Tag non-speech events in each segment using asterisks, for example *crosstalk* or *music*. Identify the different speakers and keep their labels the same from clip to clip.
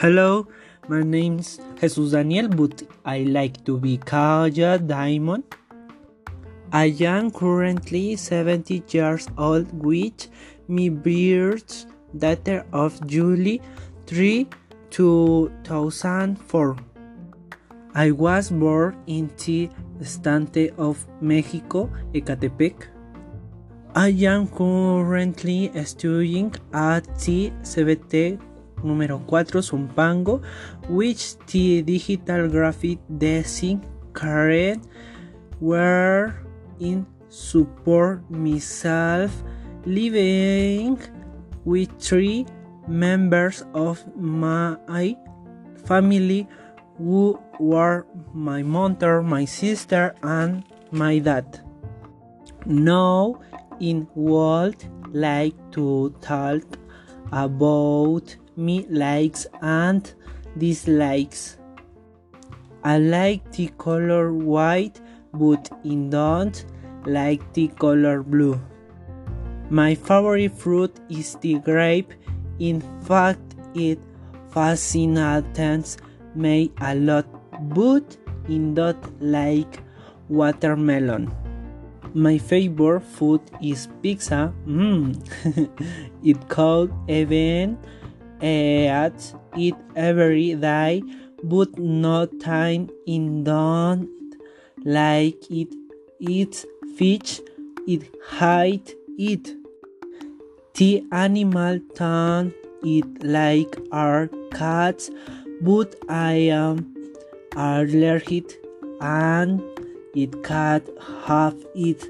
Speaker 1: Hello, my name's Jesus Daniel, but I like to be called Diamond. I am currently 70 years old, with my birth date of July 3, 2004. I was born in the state of Mexico, Ecatepec. I am currently studying at the CBT número 4 Zumpango, which the digital graphic design career where in support myself living with three members of my family who were my mother, my sister, and my dad. Now, in world like to talk about me likes and dislikes. I like the color white, but I don't like the color blue. My favorite fruit is the grape. In fact, it fascinates me a lot, but I don't like watermelon. My favorite food is pizza. Mm. *laughs* it could even eat it every day, but no time in don't like it. Eats fish. It hide it. The animal don't eat like our cats, but I am allergic and it can't have it.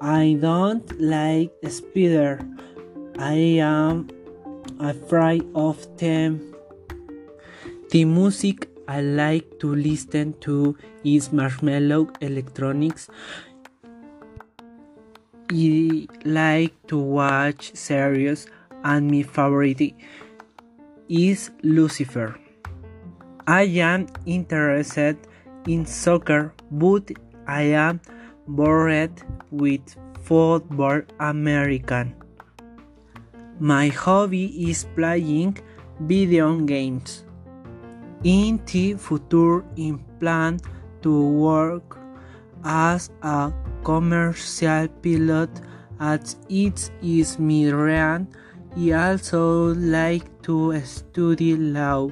Speaker 1: I don't like spider. I am afraid of them. The music I like to listen to is Marshmello Electronics. I like to watch series and my favorite is Lucifer. I am interested in soccer, but I am bored with football American. My hobby is playing video games. In the future, I plan to work as a commercial pilot as it is my dream. I also like to study law.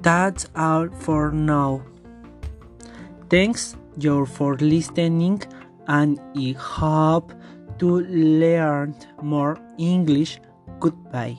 Speaker 1: That's all for now. Thanks you for listening and I hope to learn more English. Goodbye.